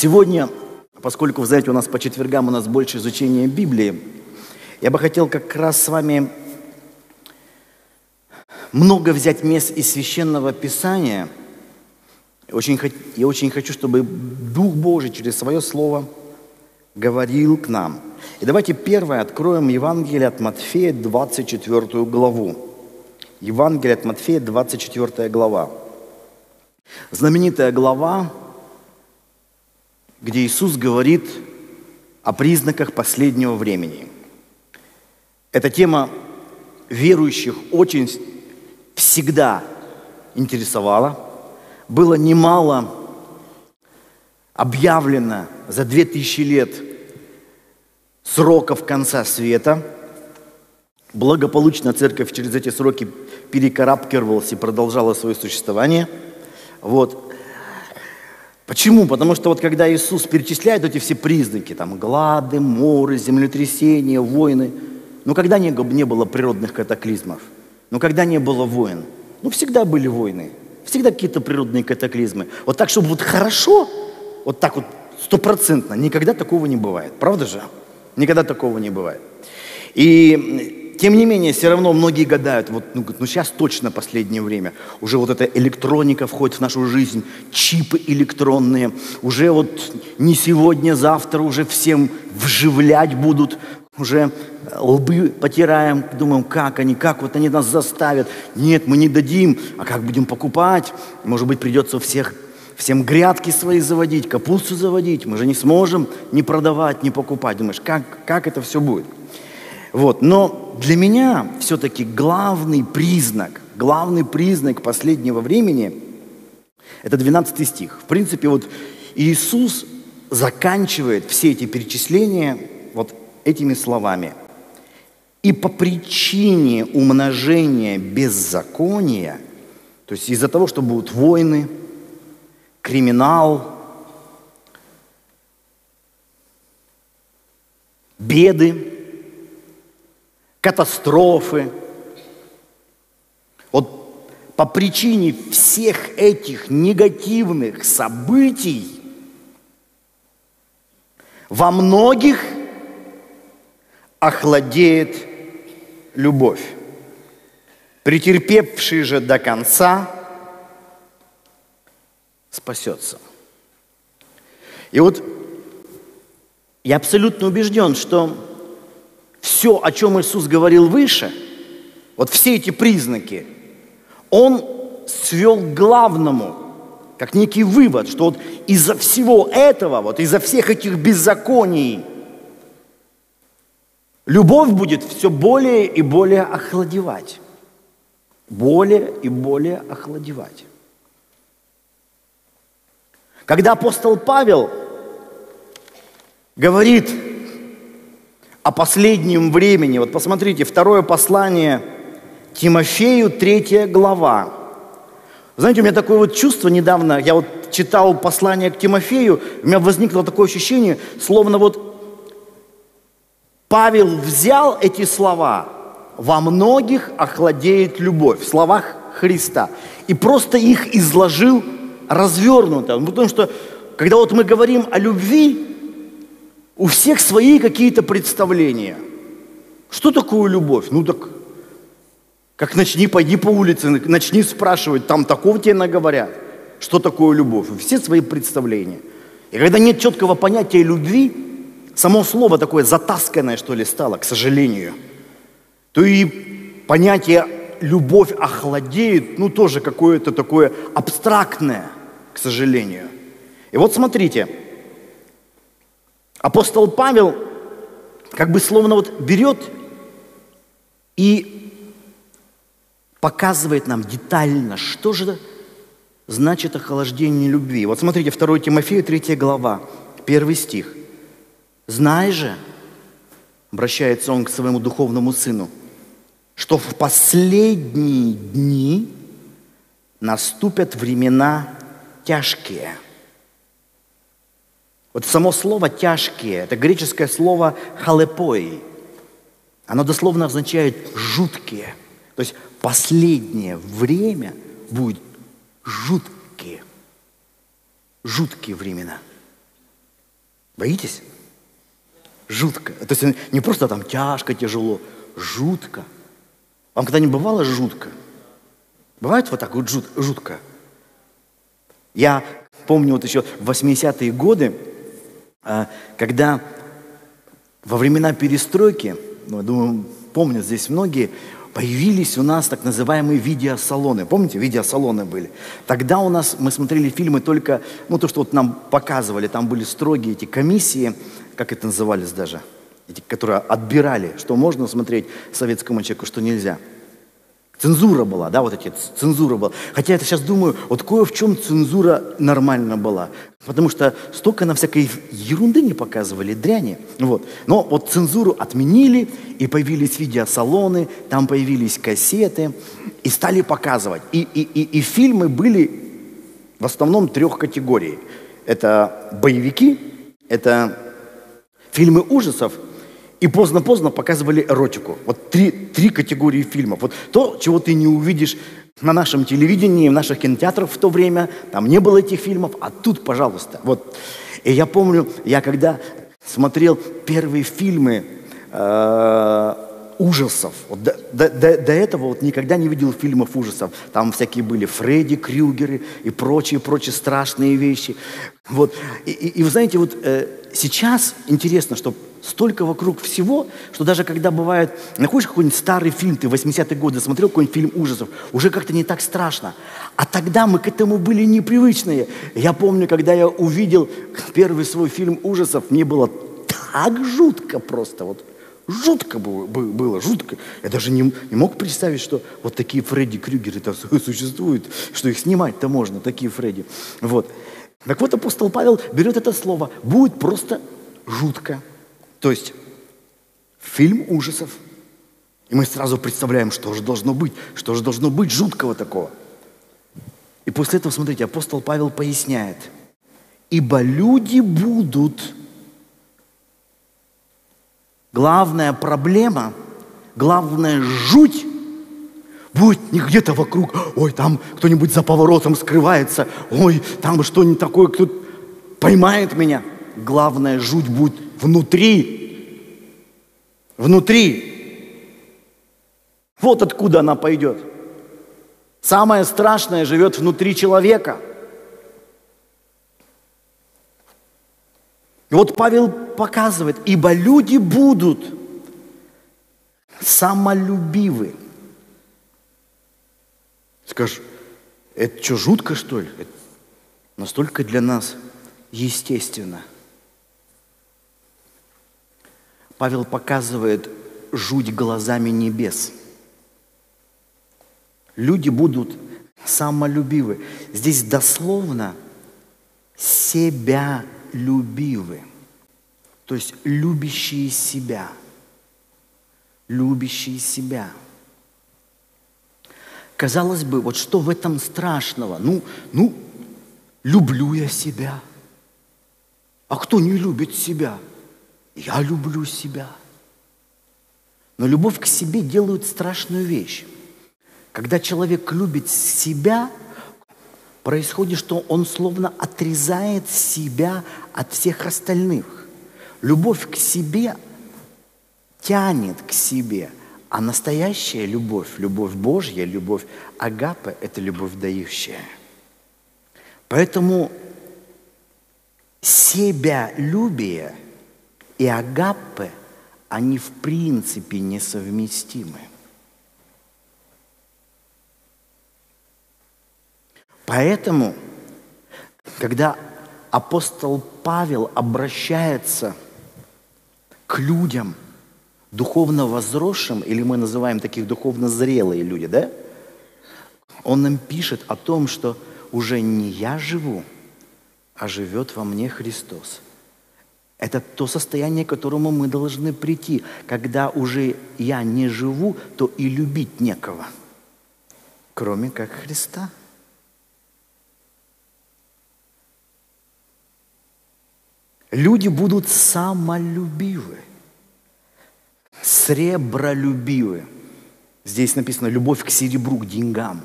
Сегодня, поскольку, вы знаете, у нас по четвергам у нас больше изучения Библии, я бы хотел как раз с вами много взять мест из Священного Писания. Я очень хочу, чтобы Дух Божий через свое Слово говорил к нам. И давайте первое откроем Евангелие от Матфея, 24 главу. Евангелие от Матфея, 24 глава. Знаменитая глава, где Иисус говорит о признаках последнего времени. Эта тема верующих очень всегда интересовала. Было немало объявлено за две тысячи лет сроков конца света. Благополучно церковь через эти сроки перекарабкивалась и продолжала свое существование. Вот. Почему? Потому что вот когда Иисус перечисляет эти все признаки, там глады, моры, землетрясения, войны, ну когда не, не было природных катаклизмов, ну когда не было войн, ну всегда были войны, всегда какие-то природные катаклизмы. Вот так, чтобы вот хорошо, вот так вот стопроцентно, никогда такого не бывает. Правда же? Никогда такого не бывает. И тем не менее, все равно многие гадают, вот, ну, ну сейчас точно последнее время, уже вот эта электроника входит в нашу жизнь, чипы электронные, уже вот не сегодня, завтра уже всем вживлять будут, уже лбы потираем, думаем, как они, как вот они нас заставят. Нет, мы не дадим, а как будем покупать? Может быть, придется всех всем грядки свои заводить, капусту заводить. Мы же не сможем ни продавать, ни покупать. Думаешь, как, как это все будет? Вот. Но для меня все-таки главный признак, главный признак последнего времени – это 12 стих. В принципе, вот Иисус заканчивает все эти перечисления вот этими словами. «И по причине умножения беззакония, то есть из-за того, что будут войны, криминал, беды, катастрофы. Вот по причине всех этих негативных событий во многих охладеет любовь. Претерпевший же до конца спасется. И вот я абсолютно убежден, что все, о чем Иисус говорил выше, вот все эти признаки, Он свел к главному, как некий вывод, что вот из-за всего этого, вот из-за всех этих беззаконий, любовь будет все более и более охладевать. Более и более охладевать. Когда апостол Павел говорит о последнем времени. Вот посмотрите, второе послание Тимофею, третья глава. Знаете, у меня такое вот чувство недавно, я вот читал послание к Тимофею, у меня возникло такое ощущение, словно вот Павел взял эти слова, во многих охладеет любовь, в словах Христа, и просто их изложил развернуто. Потому что, когда вот мы говорим о любви, у всех свои какие-то представления. Что такое любовь? Ну так, как начни, пойди по улице, начни спрашивать, там такого тебе наговорят. Что такое любовь? Все свои представления. И когда нет четкого понятия любви, само слово такое затасканное, что ли, стало, к сожалению, то и понятие любовь охладеет, ну тоже какое-то такое абстрактное, к сожалению. И вот смотрите, Апостол Павел как бы словно вот берет и показывает нам детально, что же значит охлаждение любви. Вот смотрите, 2 Тимофею, 3 глава, 1 стих. «Знай же, — обращается он к своему духовному сыну, — что в последние дни наступят времена тяжкие». Вот само слово «тяжкие» – это греческое слово «халепой». Оно дословно означает «жуткие». То есть последнее время будет жуткие, жуткие времена. Боитесь? Жутко. То есть не просто там тяжко, тяжело, жутко. Вам когда-нибудь бывало жутко? Бывает вот так вот жут, жутко? Я помню вот еще в 80-е годы, когда во времена перестройки, ну, думаю, помнят здесь многие, появились у нас так называемые видеосалоны. Помните, видеосалоны были? Тогда у нас, мы смотрели фильмы только, ну, то, что вот нам показывали, там были строгие эти комиссии, как это назывались даже, эти, которые отбирали, что можно смотреть советскому человеку, что нельзя. Цензура была, да, вот эти, цензура была. Хотя я сейчас думаю, вот кое в чем цензура нормально была. Потому что столько на всякой ерунды не показывали, дряни. Вот. Но вот цензуру отменили, и появились видеосалоны, там появились кассеты, и стали показывать. И, и, и, и фильмы были в основном трех категорий. Это боевики, это фильмы ужасов – и поздно-поздно показывали эротику. Вот три, три категории фильмов. Вот то, чего ты не увидишь на нашем телевидении, в наших кинотеатрах в то время. Там не было этих фильмов, а тут, пожалуйста. Вот. И я помню, я когда смотрел первые фильмы э, ужасов, вот до, до, до, этого вот никогда не видел фильмов ужасов. Там всякие были Фредди Крюгеры и прочие, прочие страшные вещи. Вот. И, и, и вы знаете, вот э, сейчас интересно, что столько вокруг всего, что даже когда бывает, находишь какой-нибудь старый фильм, ты 80-е годы смотрел какой-нибудь фильм ужасов, уже как-то не так страшно. А тогда мы к этому были непривычные. Я помню, когда я увидел первый свой фильм ужасов, мне было так жутко просто, вот жутко было, жутко. Я даже не, не мог представить, что вот такие Фредди Крюгеры там существуют, что их снимать-то можно, такие Фредди. Вот. Так вот апостол Павел берет это слово, будет просто жутко. То есть фильм ужасов. И мы сразу представляем, что же должно быть, что же должно быть жуткого такого. И после этого, смотрите, апостол Павел поясняет. Ибо люди будут. Главная проблема, главная жуть будет не где-то вокруг, ой, там кто-нибудь за поворотом скрывается, ой, там что-нибудь такое, кто поймает меня. Главная жуть будет внутри. Внутри. Вот откуда она пойдет. Самое страшное живет внутри человека. И вот Павел показывает, ибо люди будут самолюбивы. Скажешь, это что, жутко, что ли? Это настолько для нас естественно – Павел показывает жуть глазами небес. Люди будут самолюбивы. Здесь дословно себя любивы. То есть любящие себя. Любящие себя. Казалось бы, вот что в этом страшного? Ну, ну, люблю я себя. А кто не любит себя? Я люблю себя. Но любовь к себе делает страшную вещь. Когда человек любит себя, происходит, что он словно отрезает себя от всех остальных. Любовь к себе тянет к себе, а настоящая любовь, любовь Божья, любовь Агапы – это любовь дающая. Поэтому себялюбие – и агаппе, они в принципе несовместимы. Поэтому, когда апостол Павел обращается к людям, духовно возросшим, или мы называем таких духовно зрелые люди, да? Он нам пишет о том, что уже не я живу, а живет во мне Христос. Это то состояние, к которому мы должны прийти. Когда уже я не живу, то и любить некого, кроме как Христа. Люди будут самолюбивы, сребролюбивы. Здесь написано любовь к серебру, к деньгам.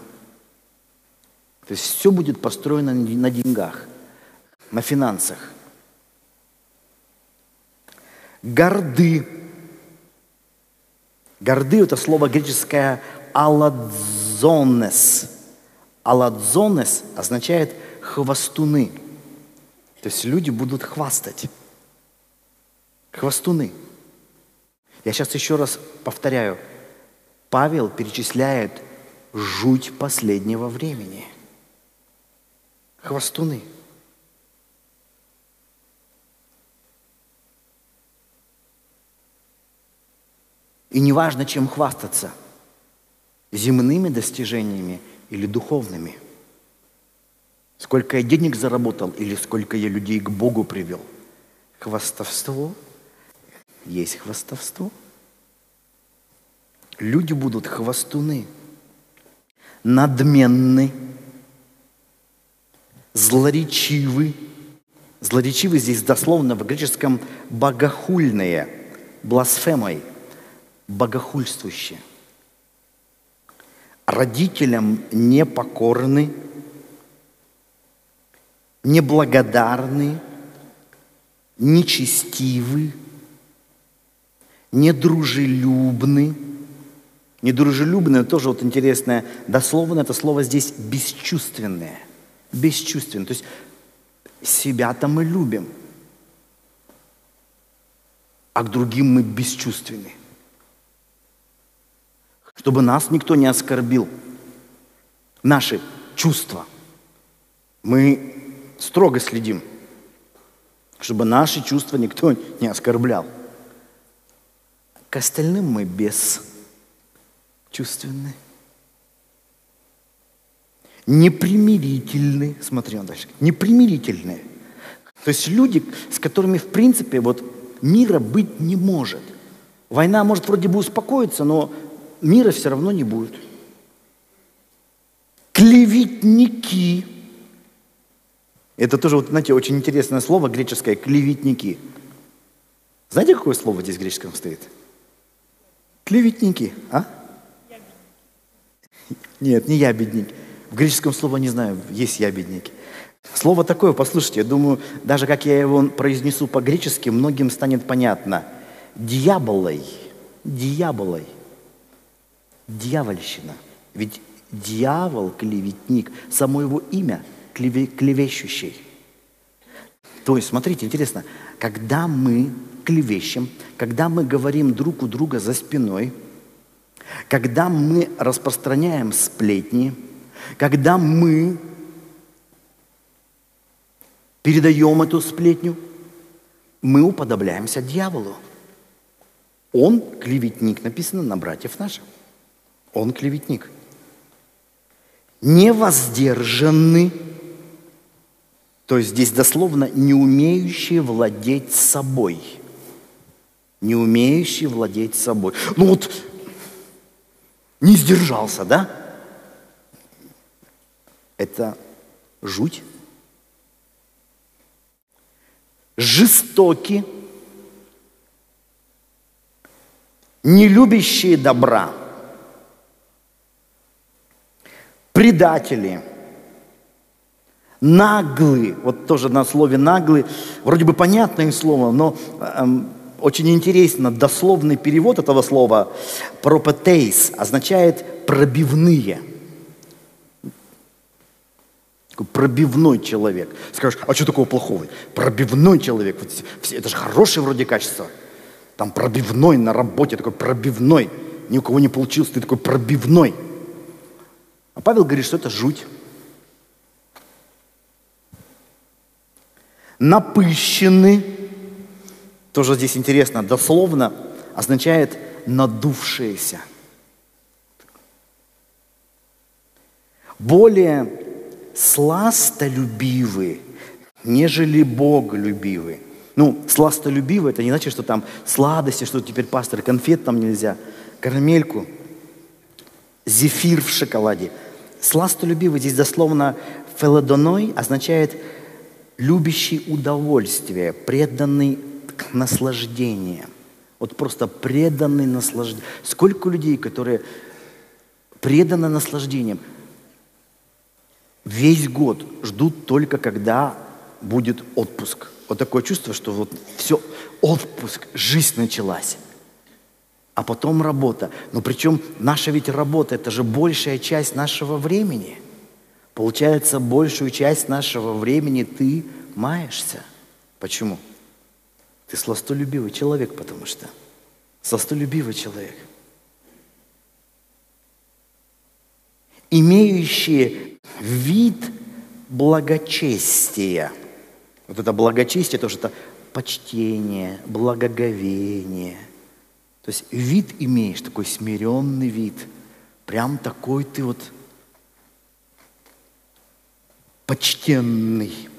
То есть все будет построено на деньгах, на финансах – горды. Горды – это слово греческое «аладзонес». «Аладзонес» означает «хвостуны». То есть люди будут хвастать. Хвостуны. Я сейчас еще раз повторяю. Павел перечисляет жуть последнего времени. Хвостуны. И неважно, чем хвастаться – земными достижениями или духовными. Сколько я денег заработал или сколько я людей к Богу привел. Хвастовство есть хвастовство. Люди будут хвостуны, надменны, злоречивы. Злоречивы здесь дословно в греческом богохульные, бласфемой, богохульствующие. Родителям непокорны, неблагодарны, нечестивы, недружелюбны. Недружелюбное тоже вот интересное, дословно это слово здесь бесчувственное. Бесчувственное. То есть себя-то мы любим, а к другим мы бесчувственны. Чтобы нас никто не оскорбил. Наши чувства. Мы строго следим, чтобы наши чувства никто не оскорблял. К остальным мы бесчувственны. Непримирительны. Смотри, он дальше. Непримирительные. То есть люди, с которыми, в принципе, вот мира быть не может. Война может вроде бы успокоиться, но мира все равно не будет. Клеветники. Это тоже, вот, знаете, очень интересное слово греческое – клеветники. Знаете, какое слово здесь в греческом стоит? Клеветники, а? Нет, не ябедник. В греческом слове не знаю, есть ябедники. Слово такое, послушайте, я думаю, даже как я его произнесу по-гречески, многим станет понятно. Дьяволой, дьяволой, дьявольщина. Ведь дьявол, клеветник, само его имя клеве, клевещущий. То есть, смотрите, интересно, когда мы клевещем, когда мы говорим друг у друга за спиной, когда мы распространяем сплетни, когда мы передаем эту сплетню, мы уподобляемся дьяволу. Он клеветник, написано на братьев наших. Он клеветник. Невоздержанный, то есть здесь дословно не умеющий владеть собой – не умеющий владеть собой. Ну вот, не сдержался, да? Это жуть. Жестоки, не любящие добра, предатели, наглые, вот тоже на слове наглый, вроде бы понятное слово, но эм, очень интересно, дословный перевод этого слова «пропетейс» означает «пробивные». Пробивной человек. Скажешь, а что такого плохого? Пробивной человек. Это же хорошее вроде качество. Там пробивной на работе, такой пробивной. Ни у кого не получилось, ты такой пробивной. А Павел говорит, что это жуть. Напыщенный, тоже здесь интересно, дословно означает надувшееся. Более сластолюбивы, нежели Боголюбивы. Ну, сластолюбивы, это не значит, что там сладости, что теперь пастор, конфет там нельзя, карамельку, зефир в шоколаде. Сластолюбивый здесь дословно фелодоной означает любящий удовольствие, преданный наслаждение. Вот просто преданный наслаждением. Сколько людей, которые преданы наслаждением, весь год ждут только, когда будет отпуск. Вот такое чувство, что вот все, отпуск, жизнь началась. А потом работа. Но причем наша ведь работа, это же большая часть нашего времени. Получается, большую часть нашего времени ты маешься. Почему? Ты сластолюбивый человек, потому что. Сластолюбивый человек. Имеющие вид благочестия. Вот это благочестие, тоже это почтение, благоговение. То есть вид имеешь, такой смиренный вид. Прям такой ты вот почтенный.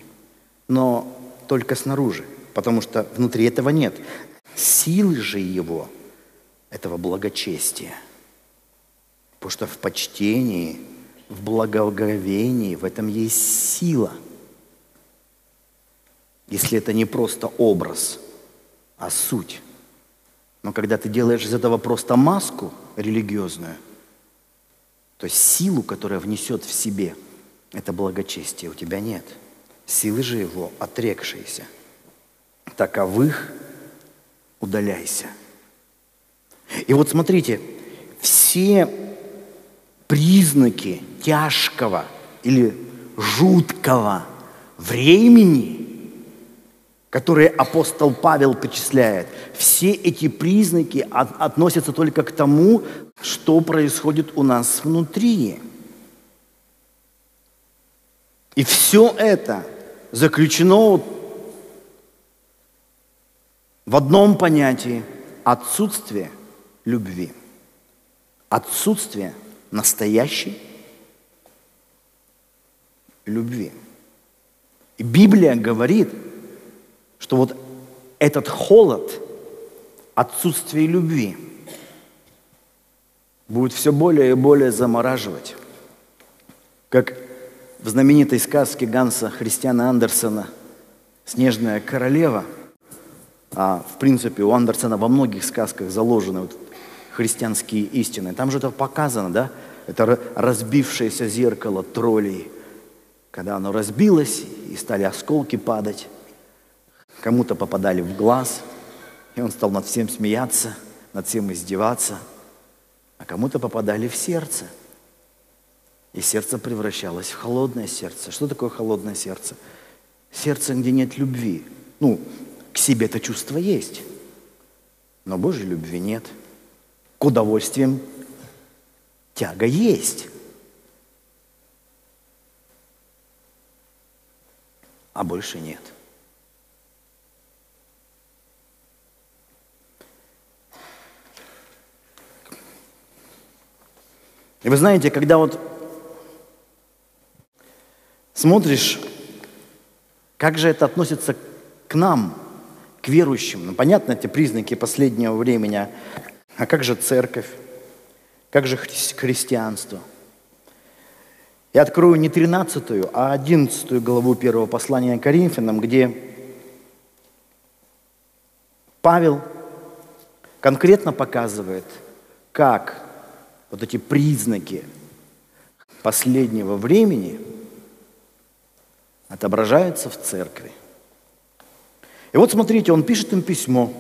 Но только снаружи, потому что внутри этого нет. Силы же его, этого благочестия. Потому что в почтении, в благоговении, в этом есть сила. Если это не просто образ, а суть. Но когда ты делаешь из этого просто маску религиозную, то силу, которая внесет в себе это благочестие, у тебя нет. Силы же его отрекшиеся. Таковых удаляйся. И вот смотрите, все признаки тяжкого или жуткого времени, которые апостол Павел перечисляет, все эти признаки от, относятся только к тому, что происходит у нас внутри. И все это заключено в одном понятии – отсутствие любви. Отсутствие настоящей любви. И Библия говорит, что вот этот холод, отсутствие любви будет все более и более замораживать. Как в знаменитой сказке Ганса Христиана Андерсона «Снежная королева», а в принципе у Андерсона во многих сказках заложены вот христианские истины. Там же это показано, да? Это разбившееся зеркало троллей, когда оно разбилось и стали осколки падать. Кому-то попадали в глаз, и он стал над всем смеяться, над всем издеваться, а кому-то попадали в сердце – и сердце превращалось в холодное сердце. Что такое холодное сердце? Сердце, где нет любви. Ну, к себе это чувство есть, но Божьей любви нет. К удовольствиям тяга есть. А больше нет. И вы знаете, когда вот смотришь, как же это относится к нам, к верующим. Ну, понятно, эти признаки последнего времени. А как же церковь? Как же хри- христианство? Я открою не 13, а 11 главу первого послания Коринфянам, где Павел конкретно показывает, как вот эти признаки последнего времени – отображается в церкви. И вот смотрите, он пишет им письмо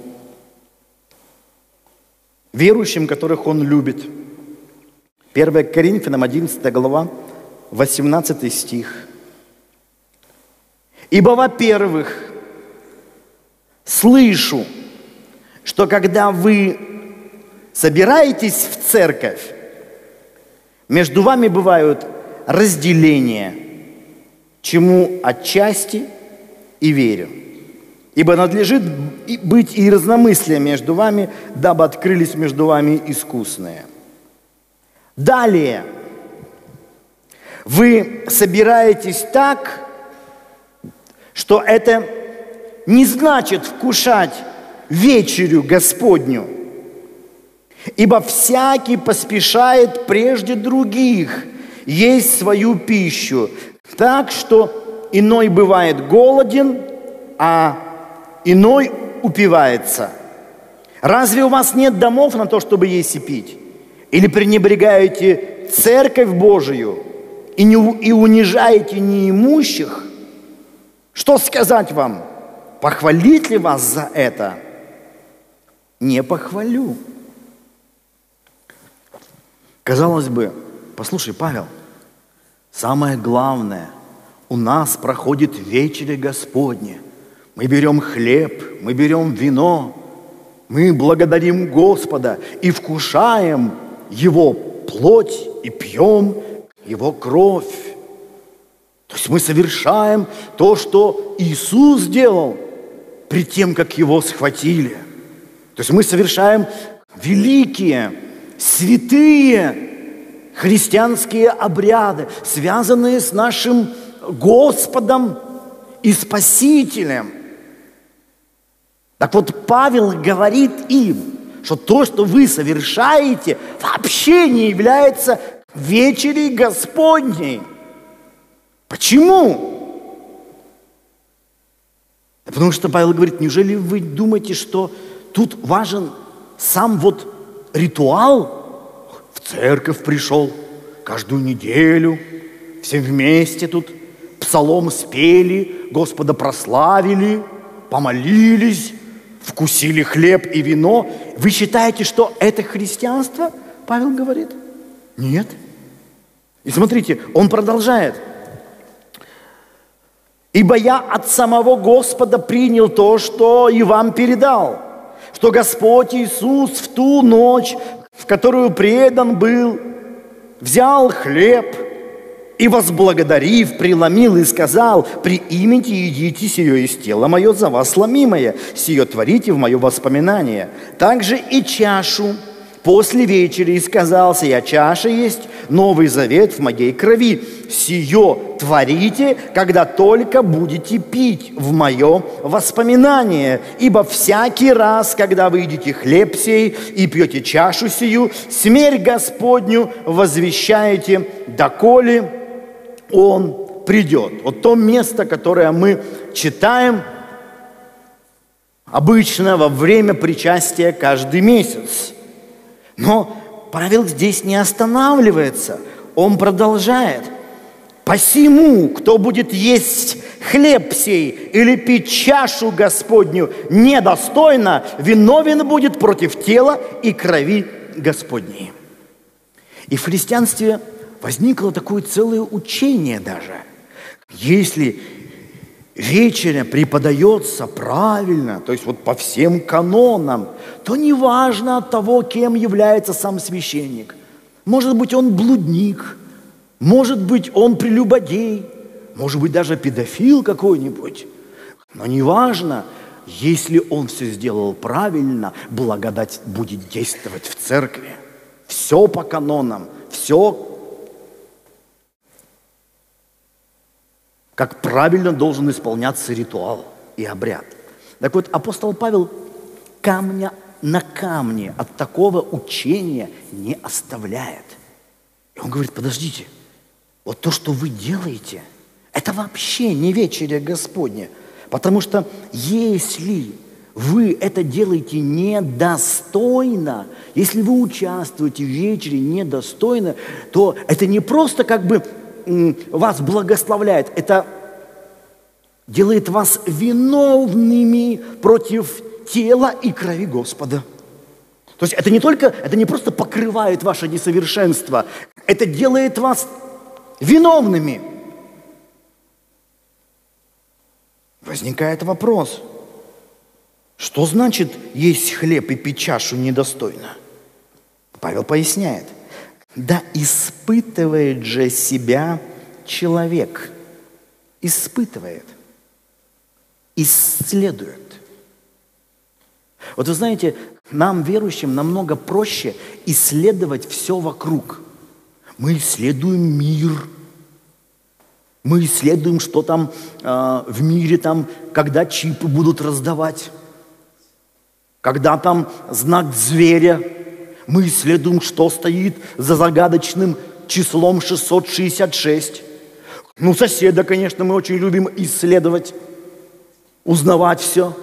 верующим, которых он любит. 1 Коринфянам 11 глава, 18 стих. «Ибо, во-первых, слышу, что когда вы собираетесь в церковь, между вами бывают разделения – чему отчасти и верю. Ибо надлежит быть и разномыслие между вами, дабы открылись между вами искусные. Далее, вы собираетесь так, что это не значит вкушать вечерю Господню, ибо всякий поспешает прежде других есть свою пищу, так что иной бывает голоден, а иной упивается. Разве у вас нет домов на то, чтобы есть и пить? Или пренебрегаете церковь Божию и, не, и унижаете неимущих? Что сказать вам? Похвалить ли вас за это? Не похвалю. Казалось бы, послушай, Павел, самое главное, у нас проходит вечеря Господня. Мы берем хлеб, мы берем вино, мы благодарим Господа и вкушаем Его плоть и пьем Его кровь. То есть мы совершаем то, что Иисус сделал при тем, как Его схватили. То есть мы совершаем великие, святые христианские обряды, связанные с нашим Господом и Спасителем. Так вот, Павел говорит им, что то, что вы совершаете, вообще не является вечерей Господней. Почему? Потому что Павел говорит, неужели вы думаете, что тут важен сам вот ритуал? В церковь пришел каждую неделю, все вместе тут псалом спели, Господа прославили, помолились, вкусили хлеб и вино. Вы считаете, что это христианство? Павел говорит. Нет. И смотрите, он продолжает. Ибо я от самого Господа принял то, что и вам передал, что Господь Иисус в ту ночь, в которую предан был, взял хлеб и, возблагодарив, преломил и сказал, «Приимите, едите сие из тела мое за вас сломимое, сие творите в мое воспоминание». Также и чашу – После вечери сказался я, чаша есть новый завет в моей крови. Сие творите, когда только будете пить в мое воспоминание. Ибо всякий раз, когда вы едите хлеб сей и пьете чашу сию, смерть Господню возвещаете, доколе Он придет. Вот то место, которое мы читаем обычно во время причастия каждый месяц – но Павел здесь не останавливается, он продолжает. Посему, кто будет есть хлеб сей или пить чашу Господню недостойно, виновен будет против тела и крови Господней. И в христианстве возникло такое целое учение даже. Если вечеря преподается правильно, то есть вот по всем канонам, то неважно от того, кем является сам священник. Может быть, он блудник, может быть, он прелюбодей, может быть, даже педофил какой-нибудь. Но неважно, если он все сделал правильно, благодать будет действовать в церкви. Все по канонам, все как правильно должен исполняться ритуал и обряд. Так вот, апостол Павел камня на камне от такого учения не оставляет. И он говорит, подождите, вот то, что вы делаете, это вообще не вечеря Господня. Потому что если вы это делаете недостойно, если вы участвуете в вечере недостойно, то это не просто как бы вас благословляет, это делает вас виновными против тела и крови Господа. То есть это не только, это не просто покрывает ваше несовершенство, это делает вас виновными. Возникает вопрос, что значит есть хлеб и пить чашу недостойно? Павел поясняет – да испытывает же себя человек. Испытывает. Исследует. Вот вы знаете, нам, верующим, намного проще исследовать все вокруг. Мы исследуем мир. Мы исследуем, что там э, в мире, там, когда чипы будут раздавать, когда там знак зверя мы исследуем, что стоит за загадочным числом 666. Ну, соседа, конечно, мы очень любим исследовать, узнавать все.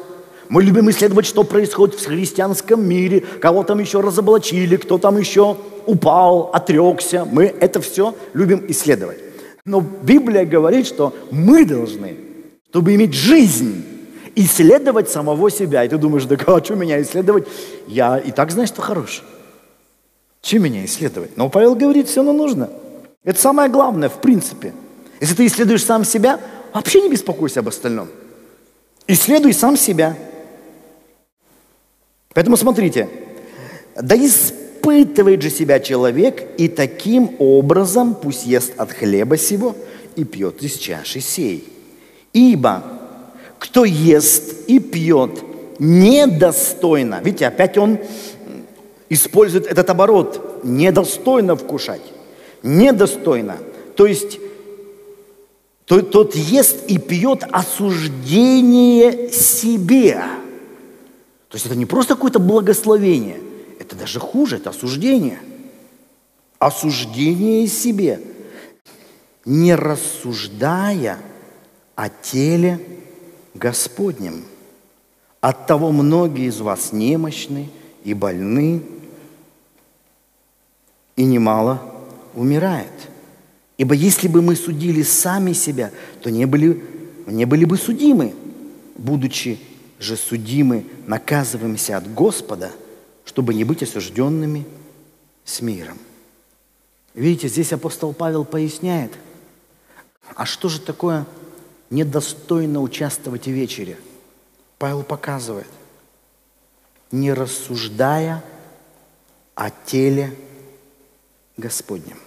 Мы любим исследовать, что происходит в христианском мире, кого там еще разоблачили, кто там еще упал, отрекся. Мы это все любим исследовать. Но Библия говорит, что мы должны чтобы иметь жизнь, исследовать самого себя. И ты думаешь, да а что меня исследовать? Я и так знаю, что хорош. Чем меня исследовать? Но Павел говорит, все равно нужно. Это самое главное, в принципе. Если ты исследуешь сам себя, вообще не беспокойся об остальном. Исследуй сам себя. Поэтому смотрите, да испытывает же себя человек, и таким образом пусть ест от хлеба сего и пьет из чаши сей. Ибо кто ест и пьет недостойно, видите, опять он использует этот оборот, недостойно вкушать, недостойно. То есть тот, тот ест и пьет осуждение себе. То есть это не просто какое-то благословение, это даже хуже, это осуждение. Осуждение себе, не рассуждая о теле Господнем. От того многие из вас немощны и больны, и немало умирает. Ибо если бы мы судили сами себя, то не были, не были бы судимы. Будучи же судимы, наказываемся от Господа, чтобы не быть осужденными с миром. Видите, здесь апостол Павел поясняет, а что же такое недостойно участвовать в вечере? Павел показывает, не рассуждая о теле Господнем.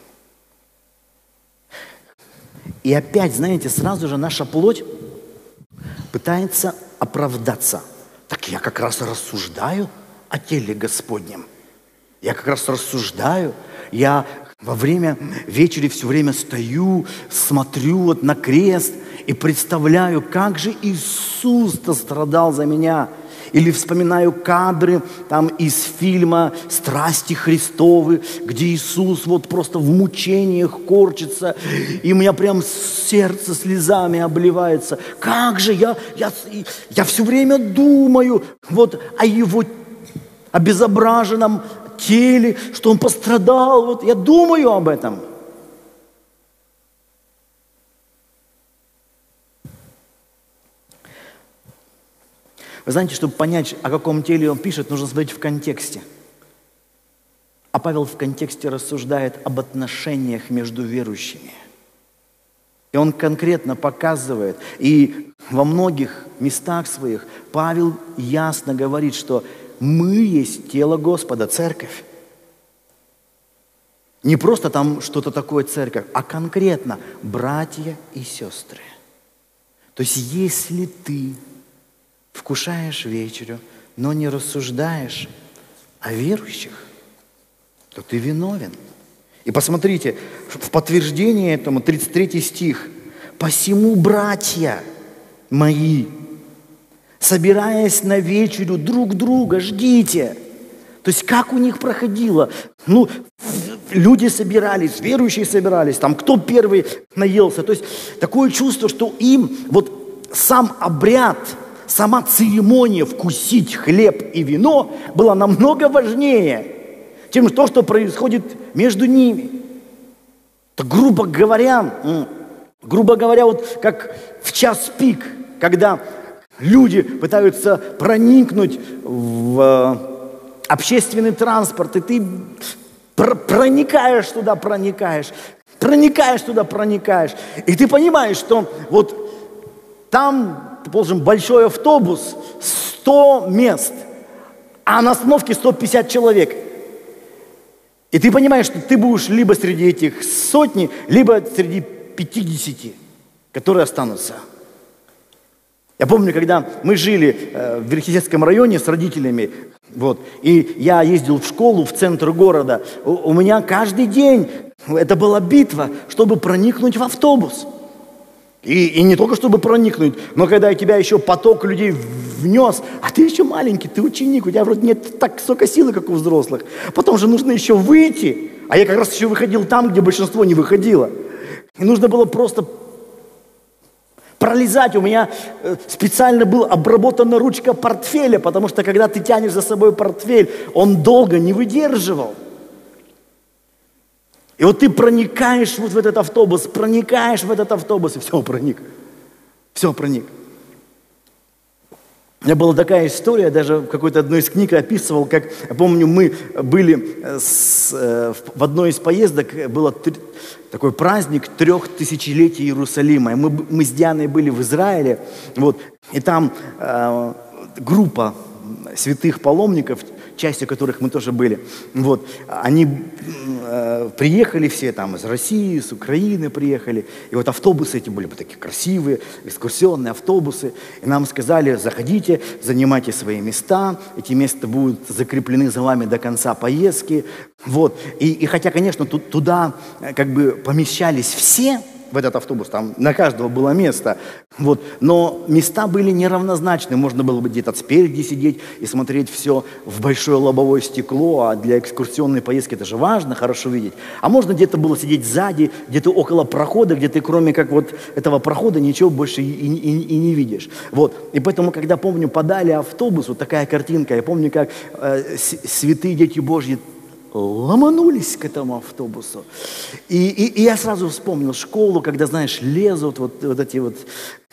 И опять, знаете, сразу же наша плоть пытается оправдаться. Так я как раз рассуждаю о теле Господнем. Я как раз рассуждаю. Я во время вечери все время стою, смотрю вот на крест и представляю, как же Иисус-то страдал за меня – или вспоминаю кадры там из фильма «Страсти Христовы», где Иисус вот просто в мучениях корчится, и у меня прям сердце слезами обливается. Как же я, я, я все время думаю вот о его обезображенном теле, что он пострадал. Вот я думаю об этом – Вы знаете, чтобы понять, о каком теле он пишет, нужно смотреть в контексте. А Павел в контексте рассуждает об отношениях между верующими. И он конкретно показывает, и во многих местах своих Павел ясно говорит, что мы есть тело Господа, церковь. Не просто там что-то такое церковь, а конкретно братья и сестры. То есть если ты вкушаешь вечерю, но не рассуждаешь о верующих, то ты виновен. И посмотрите, в подтверждение этому 33 стих. «Посему, братья мои, собираясь на вечерю друг друга, ждите». То есть как у них проходило? Ну, люди собирались, верующие собирались, там кто первый наелся. То есть такое чувство, что им вот сам обряд – сама церемония вкусить хлеб и вино была намного важнее, чем то, что происходит между ними. Так, грубо говоря, грубо говоря, вот как в час пик, когда люди пытаются проникнуть в э, общественный транспорт, и ты проникаешь туда, проникаешь, проникаешь туда, проникаешь, и ты понимаешь, что вот там предположим, большой автобус, 100 мест, а на остановке 150 человек. И ты понимаешь, что ты будешь либо среди этих сотни, либо среди 50, которые останутся. Я помню, когда мы жили э, в Верхесецком районе с родителями, вот, и я ездил в школу в центр города, у, у меня каждый день это была битва, чтобы проникнуть в автобус. И, и не только чтобы проникнуть, но когда тебя еще поток людей внес, а ты еще маленький, ты ученик, у тебя вроде нет так столько силы, как у взрослых. Потом же нужно еще выйти. А я как раз еще выходил там, где большинство не выходило. И нужно было просто пролезать. У меня э, специально был обработана ручка портфеля, потому что когда ты тянешь за собой портфель, он долго не выдерживал. И вот ты проникаешь вот в этот автобус, проникаешь в этот автобус, и все, проник. Все проник. У меня была такая история, даже в какой-то одной из книг описывал, как, я помню, мы были э, с, э, в одной из поездок, было три, такой праздник трех тысячелетий Иерусалима. И мы, мы с Дианой были в Израиле, вот, и там э, группа святых паломников, частью которых мы тоже были. Вот, они э, приехали все там из России, с Украины приехали. И вот автобусы эти были бы такие красивые, экскурсионные автобусы. И нам сказали, заходите, занимайте свои места. Эти места будут закреплены за вами до конца поездки. Вот. И, и хотя, конечно, тут, туда э, как бы помещались все, в этот автобус, там на каждого было место. Вот. Но места были неравнозначны. Можно было бы где-то спереди сидеть и смотреть все в большое лобовое стекло, а для экскурсионной поездки это же важно, хорошо видеть. А можно где-то было сидеть сзади, где-то около прохода, где ты кроме как вот этого прохода ничего больше и, и, и не видишь. Вот. И поэтому, когда, помню, подали автобус, вот такая картинка, я помню, как э, святые дети Божьи ломанулись к этому автобусу. И, и, и я сразу вспомнил школу, когда, знаешь, лезут вот, вот эти вот,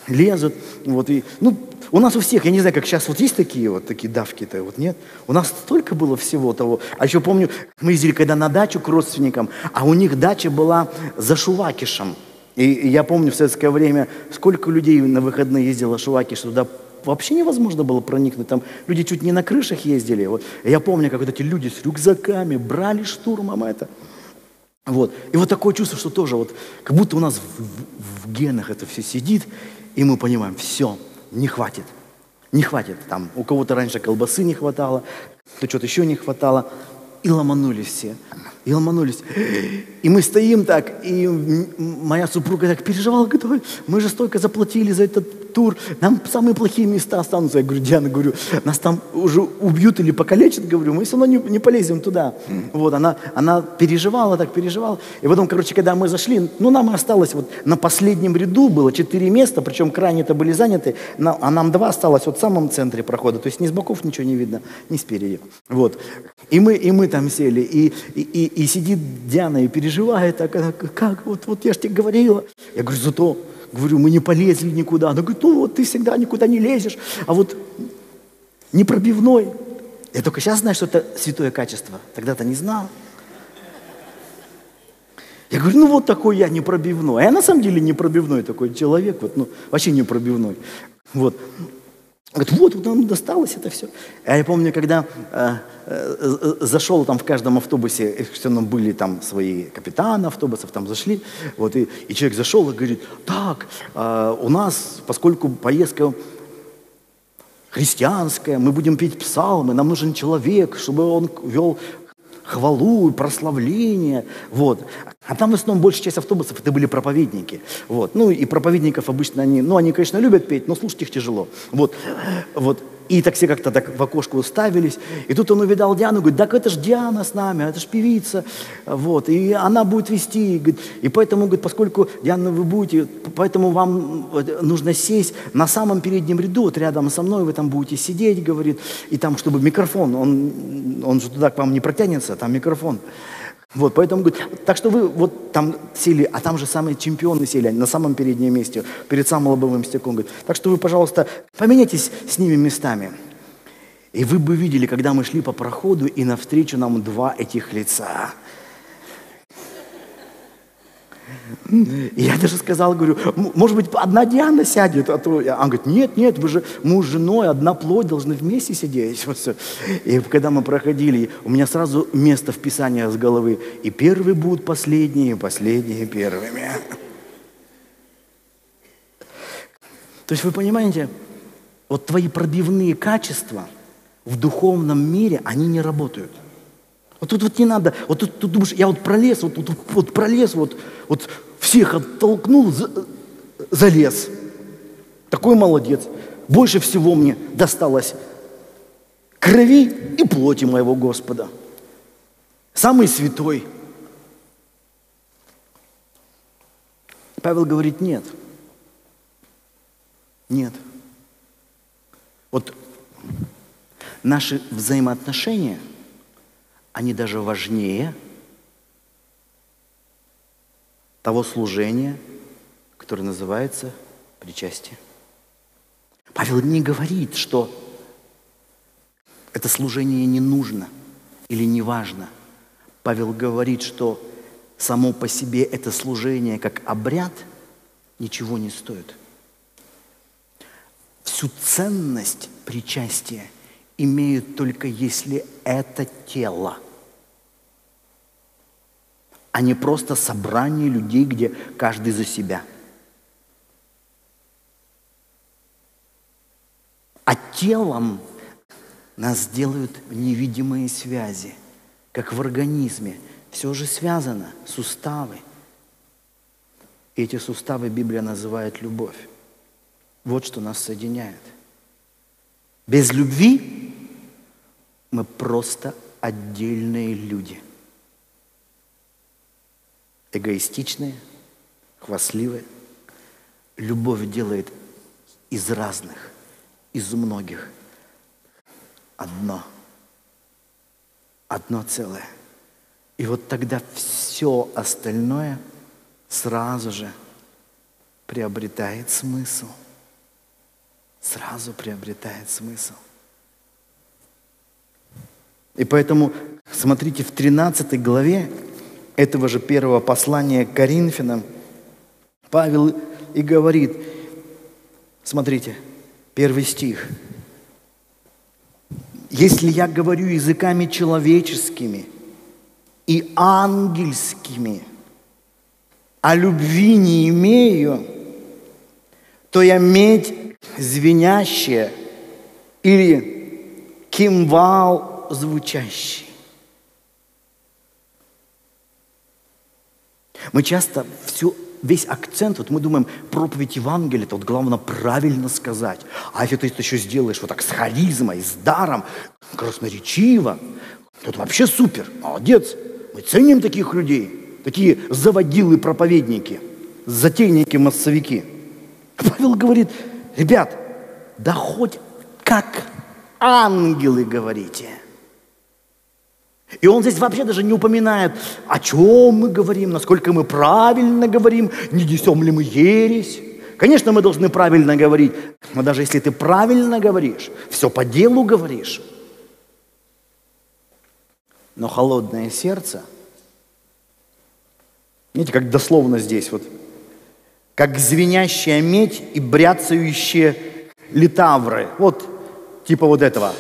лезут. Вот, и, ну, у нас у всех, я не знаю, как сейчас вот есть такие вот такие давки-то, вот нет. У нас столько было всего того. А еще помню, мы ездили когда на дачу к родственникам, а у них дача была за Шувакишем. И, я помню в советское время, сколько людей на выходные ездило Шувакиш туда вообще невозможно было проникнуть. Там люди чуть не на крышах ездили. Вот. Я помню, как вот эти люди с рюкзаками брали штурмом это. Вот. И вот такое чувство, что тоже вот, как будто у нас в, в, в генах это все сидит, и мы понимаем, все, не хватит. Не хватит. Там у кого-то раньше колбасы не хватало, то что-то еще не хватало. И ломанулись все. И ломанулись. И мы стоим так, и моя супруга так переживала, говорит, мы же столько заплатили за этот тур, нам самые плохие места останутся. Я говорю, Диана, говорю, нас там уже убьют или покалечат, говорю, мы все равно не, не полезем туда. Вот, она, она переживала, так переживала. И потом, короче, когда мы зашли, ну, нам осталось вот на последнем ряду было четыре места, причем крайне-то были заняты, а нам два осталось вот в самом центре прохода, то есть ни с боков ничего не видно, ни спереди. Вот. И мы, и мы там сели, и, и, и сидит Диана и переживает, как, как вот, вот я же тебе говорила. Я говорю, зато, говорю, мы не полезли никуда. Она говорит, ну вот ты всегда никуда не лезешь, а вот непробивной. Я только сейчас знаю, что это святое качество. Тогда-то не знал. Я говорю, ну вот такой я непробивной. А я на самом деле непробивной такой человек, вот, ну, вообще непробивной. Вот. Говорит, вот, вот нам досталось это все. А я помню, когда э, э, зашел там в каждом автобусе, экскурсионном были там свои капитаны автобусов, там зашли, вот, и, и человек зашел и говорит, так, э, у нас, поскольку поездка христианская, мы будем петь псалмы, нам нужен человек, чтобы он вел хвалу и прославление. Вот. А там в основном большая часть автобусов это были проповедники. Вот. Ну и проповедников обычно они, ну они, конечно, любят петь, но слушать их тяжело. Вот. Вот. И так все как-то так в окошко уставились. И тут он увидал Диану, говорит, так это же Диана с нами, это же певица. Вот. И она будет вести. Говорит, и поэтому, говорит, поскольку, Диана, вы будете, поэтому вам нужно сесть на самом переднем ряду, вот рядом со мной вы там будете сидеть, говорит. И там, чтобы микрофон, он, он же туда к вам не протянется, там микрофон. Вот, поэтому говорит, так что вы вот там сели, а там же самые чемпионы сели, на самом переднем месте, перед самым лобовым стеклом. Говорит, так что вы, пожалуйста, поменяйтесь с ними местами. И вы бы видели, когда мы шли по проходу, и навстречу нам два этих лица – и я даже сказал, говорю, может быть, одна Диана сядет, а то... Он говорит, нет, нет, вы же муж с женой, одна плоть, должны вместе сидеть. И когда мы проходили, у меня сразу место в Писании с головы. И первые будут последние, последние первыми. То есть вы понимаете, вот твои пробивные качества в духовном мире, они не работают. Вот тут вот не надо, вот тут, тут думаешь, я вот пролез, вот, вот, вот пролез, вот, вот всех оттолкнул, за, залез. Такой молодец. Больше всего мне досталось крови и плоти моего Господа. Самый святой. Павел говорит, нет. Нет. Вот наши взаимоотношения – они даже важнее того служения, которое называется причастие. Павел не говорит, что это служение не нужно или не важно. Павел говорит, что само по себе это служение как обряд ничего не стоит. Всю ценность причастия имеют только если это тело, а не просто собрание людей, где каждый за себя. А телом нас делают невидимые связи, как в организме. Все же связано, суставы. Эти суставы Библия называет любовь. Вот что нас соединяет. Без любви мы просто отдельные люди. Эгоистичные, хвастливые. Любовь делает из разных, из многих одно. Одно целое. И вот тогда все остальное сразу же приобретает смысл – сразу приобретает смысл. И поэтому, смотрите, в 13 главе этого же первого послания к Коринфянам Павел и говорит, смотрите, первый стих. «Если я говорю языками человеческими и ангельскими, а любви не имею, то я медь звенящее или кимвал звучащий. Мы часто всю, весь акцент, вот мы думаем, проповедь Евангелия, это вот главное правильно сказать. А если ты это еще сделаешь вот так с харизмой, с даром, красноречиво, то это вообще супер, молодец. Мы ценим таких людей, такие заводилы-проповедники, затейники-массовики. Павел говорит, Ребят, да хоть как ангелы говорите. И он здесь вообще даже не упоминает, о чем мы говорим, насколько мы правильно говорим, не несем ли мы ересь. Конечно, мы должны правильно говорить, но даже если ты правильно говоришь, все по делу говоришь, но холодное сердце, видите, как дословно здесь вот – как звенящая медь и бряцающие литавры. Вот типа вот этого.